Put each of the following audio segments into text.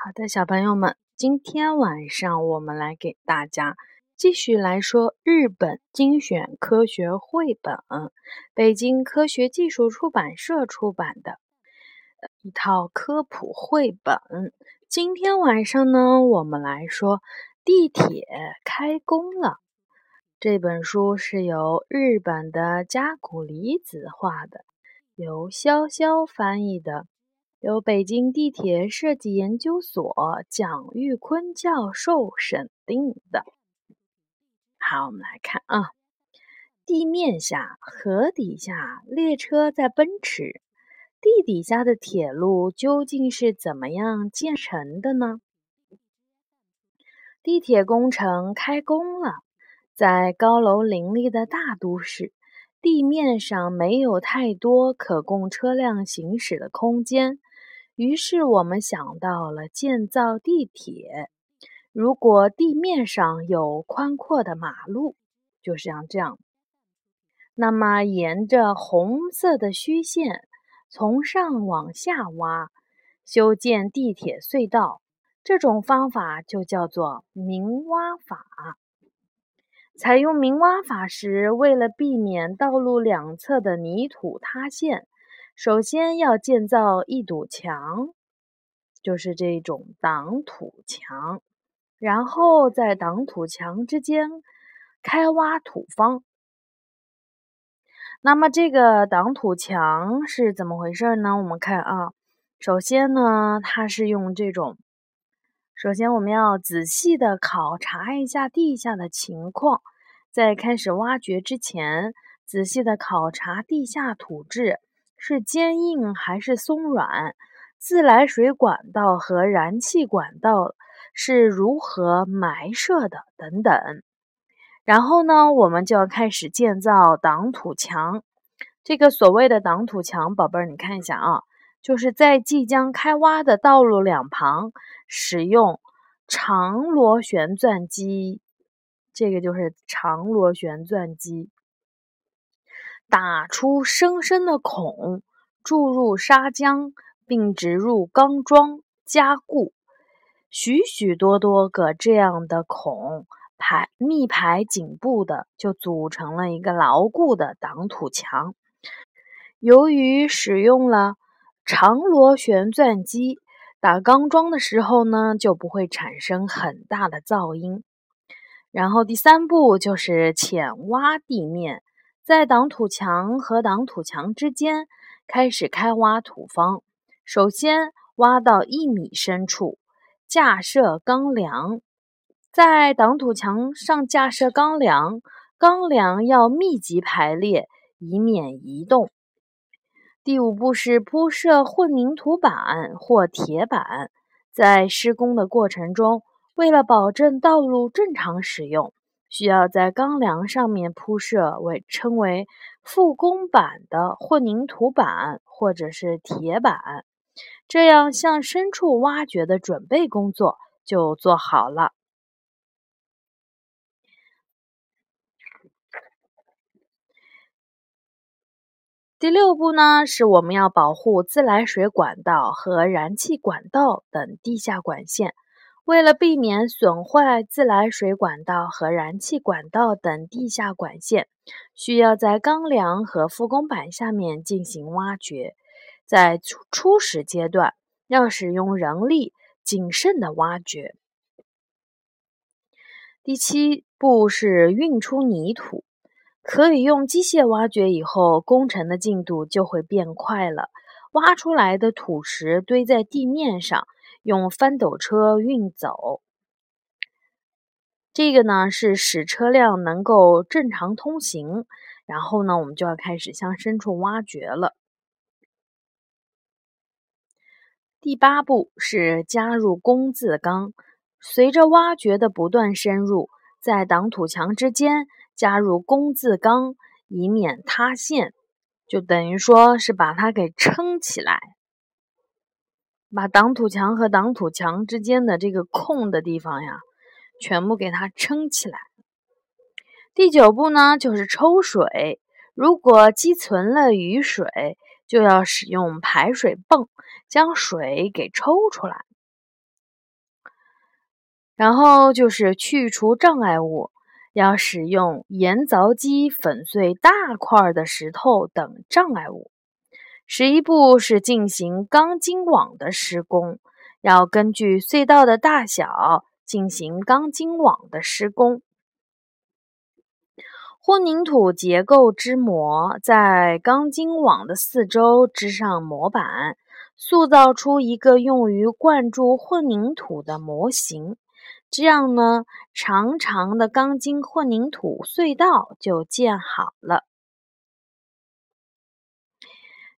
好的，小朋友们，今天晚上我们来给大家继续来说日本精选科学绘本，北京科学技术出版社出版的一套科普绘本。今天晚上呢，我们来说地铁开工了。这本书是由日本的加古里子画的，由潇潇翻译的。由北京地铁设计研究所蒋玉坤教授审定的。好，我们来看啊，地面下、河底下，列车在奔驰。地底下的铁路究竟是怎么样建成的呢？地铁工程开工了，在高楼林立的大都市。地面上没有太多可供车辆行驶的空间，于是我们想到了建造地铁。如果地面上有宽阔的马路，就像这样，那么沿着红色的虚线从上往下挖，修建地铁隧道，这种方法就叫做明挖法。采用明挖法时，为了避免道路两侧的泥土塌陷，首先要建造一堵墙，就是这种挡土墙，然后在挡土墙之间开挖土方。那么这个挡土墙是怎么回事呢？我们看啊，首先呢，它是用这种。首先，我们要仔细的考察一下地下的情况，在开始挖掘之前，仔细的考察地下土质是坚硬还是松软，自来水管道和燃气管道是如何埋设的等等。然后呢，我们就要开始建造挡土墙。这个所谓的挡土墙，宝贝儿，你看一下啊。就是在即将开挖的道路两旁，使用长螺旋钻机，这个就是长螺旋钻机，打出深深的孔，注入砂浆，并植入钢桩加固。许许多多个这样的孔排密排颈部的，就组成了一个牢固的挡土墙。由于使用了。长螺旋钻机打钢桩的时候呢，就不会产生很大的噪音。然后第三步就是浅挖地面，在挡土墙和挡土墙之间开始开挖土方。首先挖到一米深处，架设钢梁，在挡土墙上架设钢梁，钢梁要密集排列，以免移动。第五步是铺设混凝土板或铁板。在施工的过程中，为了保证道路正常使用，需要在钢梁上面铺设为称为复工板的混凝土板或者是铁板，这样向深处挖掘的准备工作就做好了。第六步呢，是我们要保护自来水管道和燃气管道等地下管线。为了避免损坏自来水管道和燃气管道等地下管线，需要在钢梁和复工板下面进行挖掘。在初初始阶段，要使用人力谨慎的挖掘。第七步是运出泥土。可以用机械挖掘以后，工程的进度就会变快了。挖出来的土石堆在地面上，用翻斗车运走。这个呢是使车辆能够正常通行。然后呢，我们就要开始向深处挖掘了。第八步是加入工字钢，随着挖掘的不断深入，在挡土墙之间。加入工字钢，以免塌陷，就等于说是把它给撑起来，把挡土墙和挡土墙之间的这个空的地方呀，全部给它撑起来。第九步呢，就是抽水。如果积存了雨水，就要使用排水泵将水给抽出来。然后就是去除障碍物，要使用盐凿机粉碎大块的石头等障碍物。十一步是进行钢筋网的施工，要根据隧道的大小进行钢筋网的施工。混凝土结构支模在钢筋网的四周支上模板，塑造出一个用于灌注混凝土的模型。这样呢，长长的钢筋混凝土隧道就建好了。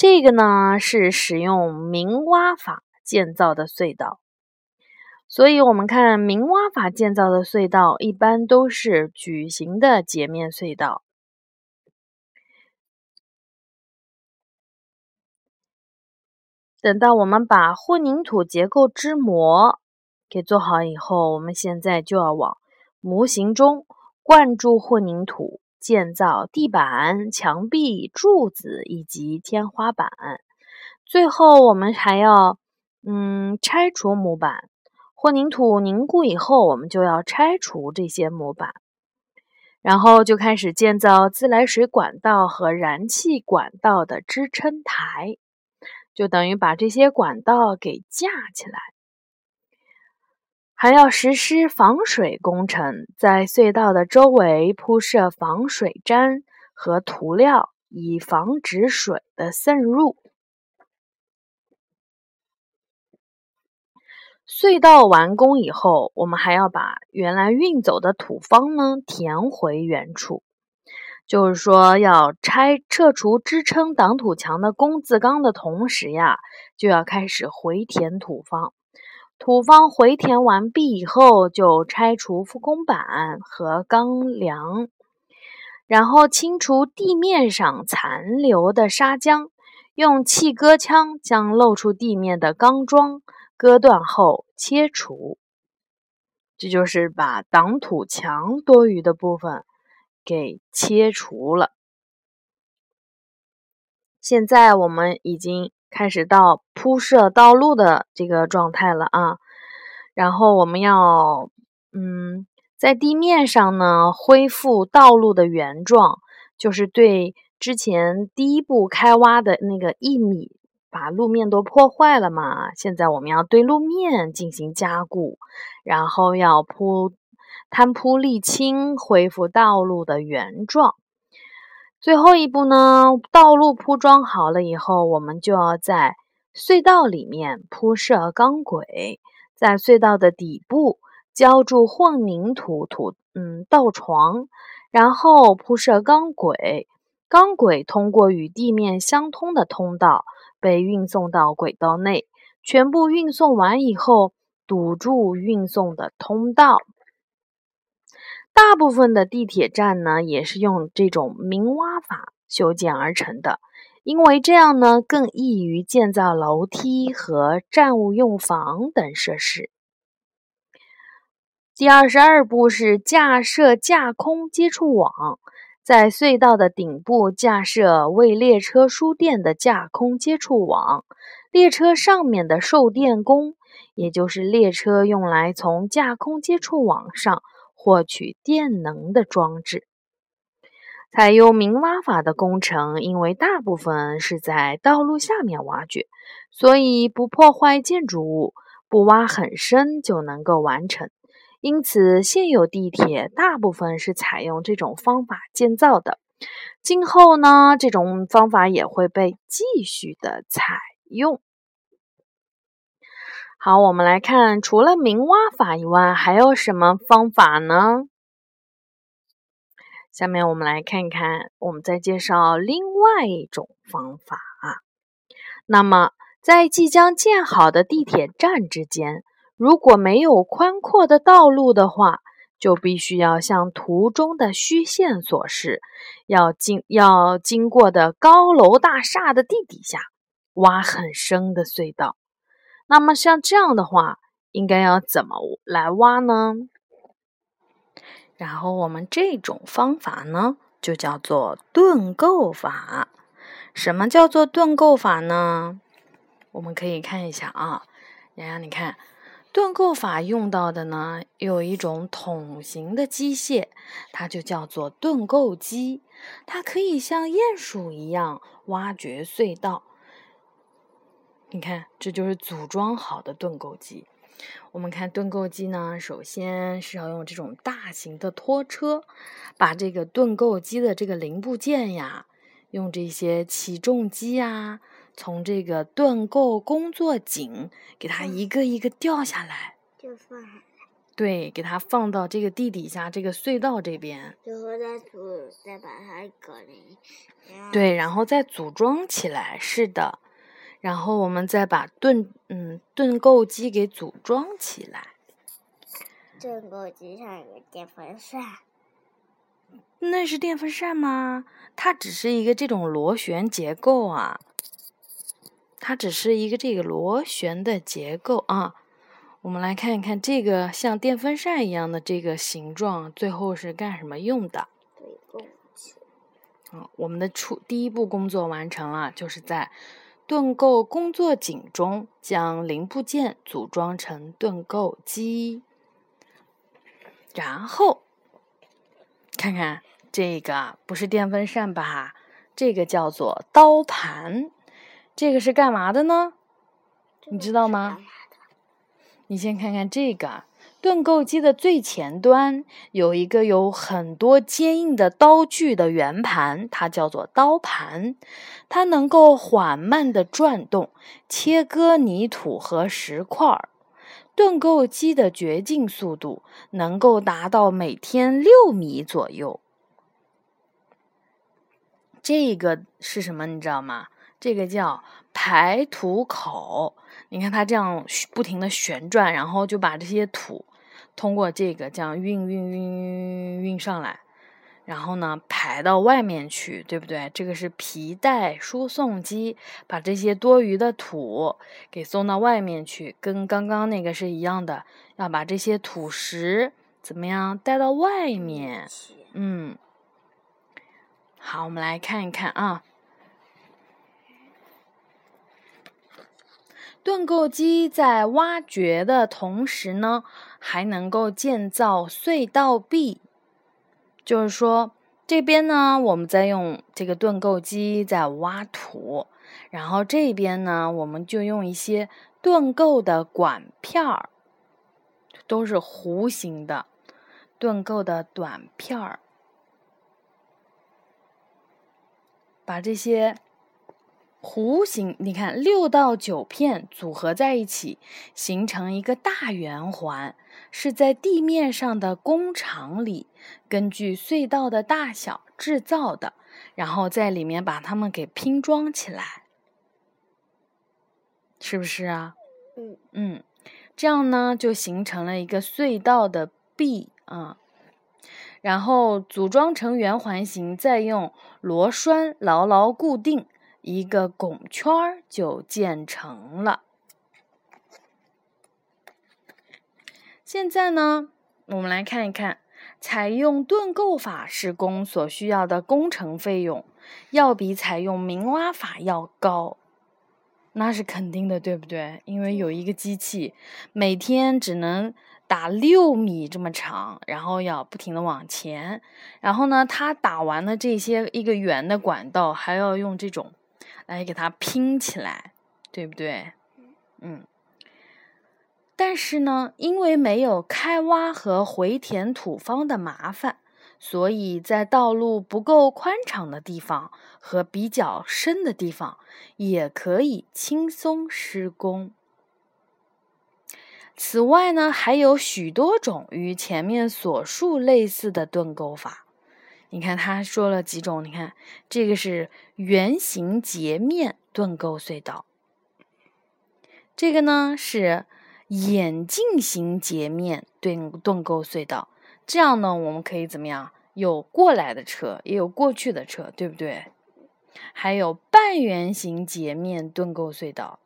这个呢是使用明挖法建造的隧道，所以我们看明挖法建造的隧道一般都是矩形的截面隧道。等到我们把混凝土结构支模。给做好以后，我们现在就要往模型中灌注混凝土，建造地板、墙壁、柱子以及天花板。最后，我们还要嗯拆除模板。混凝土凝固以后，我们就要拆除这些模板，然后就开始建造自来水管道和燃气管道的支撑台，就等于把这些管道给架起来。还要实施防水工程，在隧道的周围铺设防水毡和涂料，以防止水的渗入。隧道完工以后，我们还要把原来运走的土方呢填回原处，就是说要拆撤除支撑挡土墙的工字钢的同时呀，就要开始回填土方。土方回填完毕以后，就拆除复工板和钢梁，然后清除地面上残留的砂浆，用气割枪将露出地面的钢桩割断后切除。这就是把挡土墙多余的部分给切除了。现在我们已经。开始到铺设道路的这个状态了啊，然后我们要嗯，在地面上呢恢复道路的原状，就是对之前第一步开挖的那个一米把路面都破坏了嘛，现在我们要对路面进行加固，然后要铺摊铺沥青，恢复道路的原状。最后一步呢，道路铺装好了以后，我们就要在隧道里面铺设钢轨，在隧道的底部浇筑混凝土土嗯道床，然后铺设钢轨，钢轨通过与地面相通的通道被运送到轨道内，全部运送完以后，堵住运送的通道。大部分的地铁站呢，也是用这种明挖法修建而成的，因为这样呢，更易于建造楼梯和站务用房等设施。第二十二步是架设架空接触网，在隧道的顶部架设为列车输电的架空接触网，列车上面的受电弓，也就是列车用来从架空接触网上。获取电能的装置，采用明挖法的工程，因为大部分是在道路下面挖掘，所以不破坏建筑物，不挖很深就能够完成。因此，现有地铁大部分是采用这种方法建造的。今后呢，这种方法也会被继续的采用。好，我们来看，除了明挖法以外，还有什么方法呢？下面我们来看看，我们再介绍另外一种方法啊。那么，在即将建好的地铁站之间，如果没有宽阔的道路的话，就必须要像图中的虚线所示，要经要经过的高楼大厦的地底下挖很深的隧道。那么像这样的话，应该要怎么来挖呢？然后我们这种方法呢，就叫做盾构法。什么叫做盾构法呢？我们可以看一下啊，洋洋，你看，盾构法用到的呢，有一种筒形的机械，它就叫做盾构机，它可以像鼹鼠一样挖掘隧道。你看，这就是组装好的盾构机。我们看盾构机呢，首先是要用这种大型的拖车，把这个盾构机的这个零部件呀，用这些起重机呀，从这个盾构工作井给它一个一个掉下来，就放下来，对，给它放到这个地底下这个隧道这边，然后再组，再把它搞零，对，然后再组装起来，是的。然后我们再把盾嗯盾构机给组装起来。盾构机上有个电风扇。那是电风扇吗？它只是一个这种螺旋结构啊。它只是一个这个螺旋的结构啊。我们来看一看这个像电风扇一样的这个形状，最后是干什么用的？对，我们的初第一步工作完成了，就是在。盾构工作井中将零部件组装成盾构机，然后看看这个不是电风扇吧？这个叫做刀盘，这个是干嘛的呢？你知道吗？你先看看这个。盾构机的最前端有一个有很多坚硬的刀具的圆盘，它叫做刀盘。它能够缓慢地转动，切割泥土和石块。盾构机的掘进速度能够达到每天六米左右。这个是什么？你知道吗？这个叫排土口。你看它这样不停的旋转，然后就把这些土。通过这个这样运运运运运上来，然后呢排到外面去，对不对？这个是皮带输送机，把这些多余的土给送到外面去，跟刚刚那个是一样的，要把这些土石怎么样带到外面？嗯，好，我们来看一看啊。盾构机在挖掘的同时呢，还能够建造隧道壁。就是说，这边呢，我们在用这个盾构机在挖土，然后这边呢，我们就用一些盾构的管片儿，都是弧形的盾构的短片儿，把这些。弧形，你看六到九片组合在一起，形成一个大圆环，是在地面上的工厂里根据隧道的大小制造的，然后在里面把它们给拼装起来，是不是啊？嗯嗯，这样呢就形成了一个隧道的壁啊，然后组装成圆环形，再用螺栓牢牢固定。一个拱圈儿就建成了。现在呢，我们来看一看，采用盾构法施工所需要的工程费用，要比采用明挖法要高。那是肯定的，对不对？因为有一个机器每天只能打六米这么长，然后要不停的往前，然后呢，它打完了这些一个圆的管道，还要用这种。来给它拼起来，对不对？嗯。但是呢，因为没有开挖和回填土方的麻烦，所以在道路不够宽敞的地方和比较深的地方，也可以轻松施工。此外呢，还有许多种与前面所述类似的盾构法。你看，他说了几种。你看，这个是圆形截面盾构隧道，这个呢是眼镜形截面盾盾构隧道。这样呢，我们可以怎么样？有过来的车，也有过去的车，对不对？还有半圆形截面盾构隧道，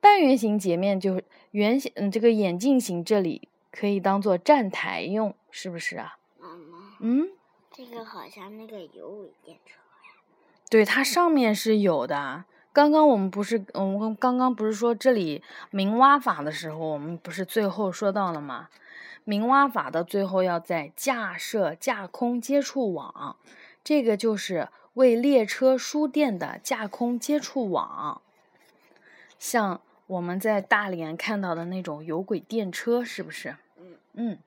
半圆形截面就是圆形，嗯，这个眼镜形这里可以当做站台用，是不是啊？嗯。这个好像那个有轨电车呀。对，它上面是有的。刚刚我们不是，我们，刚刚不是说这里明挖法的时候，我们不是最后说到了吗？明挖法的最后要在架设架空接触网，这个就是为列车输电的架空接触网，像我们在大连看到的那种有轨电车，是不是？嗯嗯，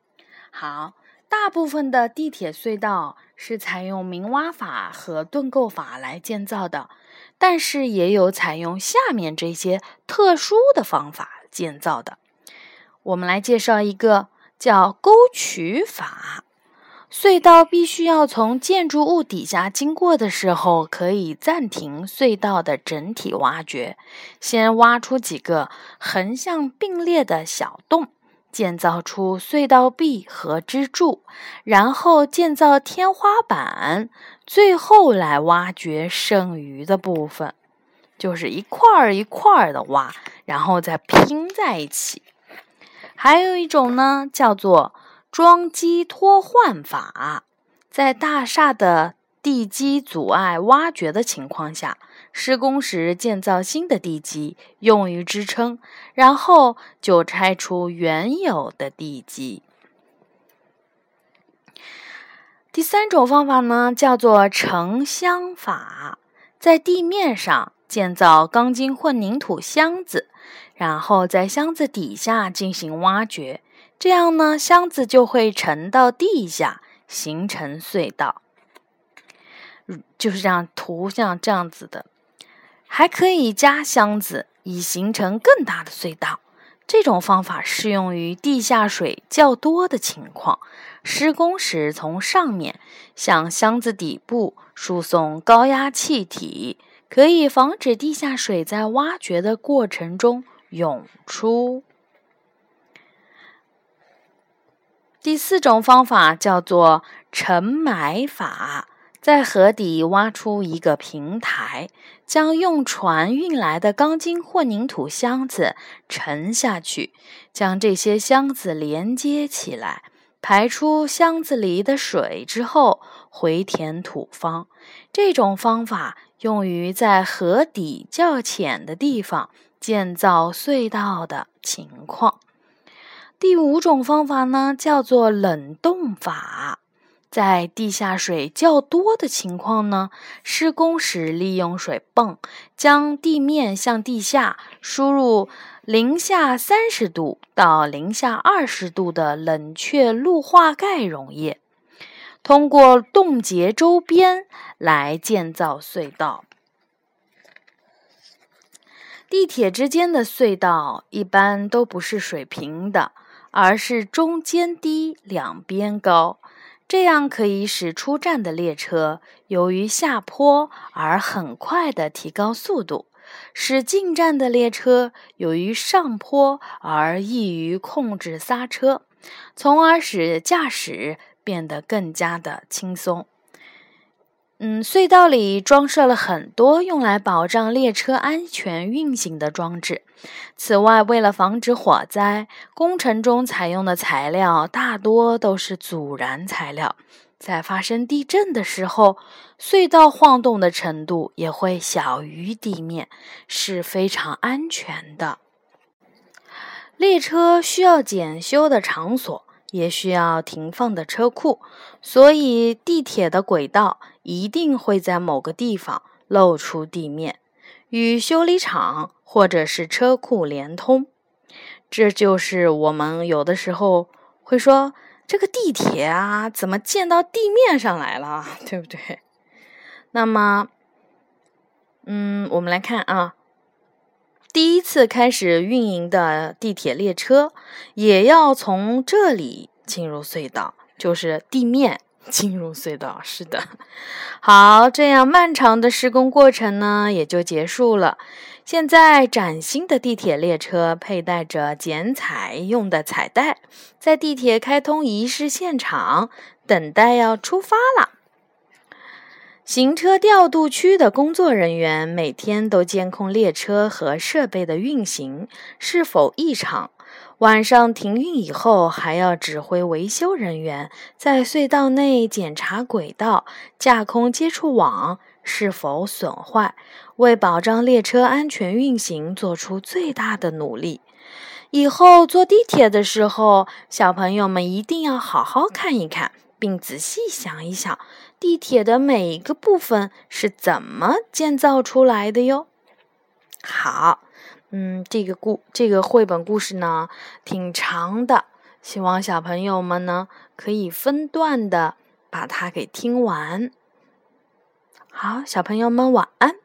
好。大部分的地铁隧道是采用明挖法和盾构法来建造的，但是也有采用下面这些特殊的方法建造的。我们来介绍一个叫沟渠法。隧道必须要从建筑物底下经过的时候，可以暂停隧道的整体挖掘，先挖出几个横向并列的小洞。建造出隧道壁和支柱，然后建造天花板，最后来挖掘剩余的部分，就是一块儿一块儿的挖，然后再拼在一起。还有一种呢，叫做桩基托换法，在大厦的地基阻碍挖掘的情况下。施工时建造新的地基用于支撑，然后就拆除原有的地基。第三种方法呢，叫做承箱法，在地面上建造钢筋混凝土箱子，然后在箱子底下进行挖掘，这样呢，箱子就会沉到地下，形成隧道。就是这样，图像这样子的。还可以加箱子，以形成更大的隧道。这种方法适用于地下水较多的情况。施工时，从上面向箱子底部输送高压气体，可以防止地下水在挖掘的过程中涌出。第四种方法叫做沉埋法。在河底挖出一个平台，将用船运来的钢筋混凝土箱子沉下去，将这些箱子连接起来，排出箱子里的水之后，回填土方。这种方法用于在河底较浅的地方建造隧道的情况。第五种方法呢，叫做冷冻法。在地下水较多的情况呢，施工时利用水泵将地面向地下输入零下三十度到零下二十度的冷却氯化钙溶液，通过冻结周边来建造隧道。地铁之间的隧道一般都不是水平的，而是中间低，两边高。这样可以使出站的列车由于下坡而很快的提高速度，使进站的列车由于上坡而易于控制刹车，从而使驾驶变得更加的轻松。嗯，隧道里装设了很多用来保障列车安全运行的装置。此外，为了防止火灾，工程中采用的材料大多都是阻燃材料。在发生地震的时候，隧道晃动的程度也会小于地面，是非常安全的。列车需要检修的场所。也需要停放的车库，所以地铁的轨道一定会在某个地方露出地面，与修理厂或者是车库连通。这就是我们有的时候会说这个地铁啊，怎么建到地面上来了，对不对？那么，嗯，我们来看啊。第一次开始运营的地铁列车，也要从这里进入隧道，就是地面 进入隧道。是的，好，这样漫长的施工过程呢，也就结束了。现在崭新的地铁列车佩戴着剪彩用的彩带，在地铁开通仪式现场等待要出发了。行车调度区的工作人员每天都监控列车和设备的运行是否异常。晚上停运以后，还要指挥维修人员在隧道内检查轨道、架空接触网是否损坏，为保障列车安全运行做出最大的努力。以后坐地铁的时候，小朋友们一定要好好看一看，并仔细想一想，地铁的每一个部分是怎么建造出来的哟。好。嗯，这个故这个绘本故事呢挺长的，希望小朋友们呢可以分段的把它给听完。好，小朋友们晚安。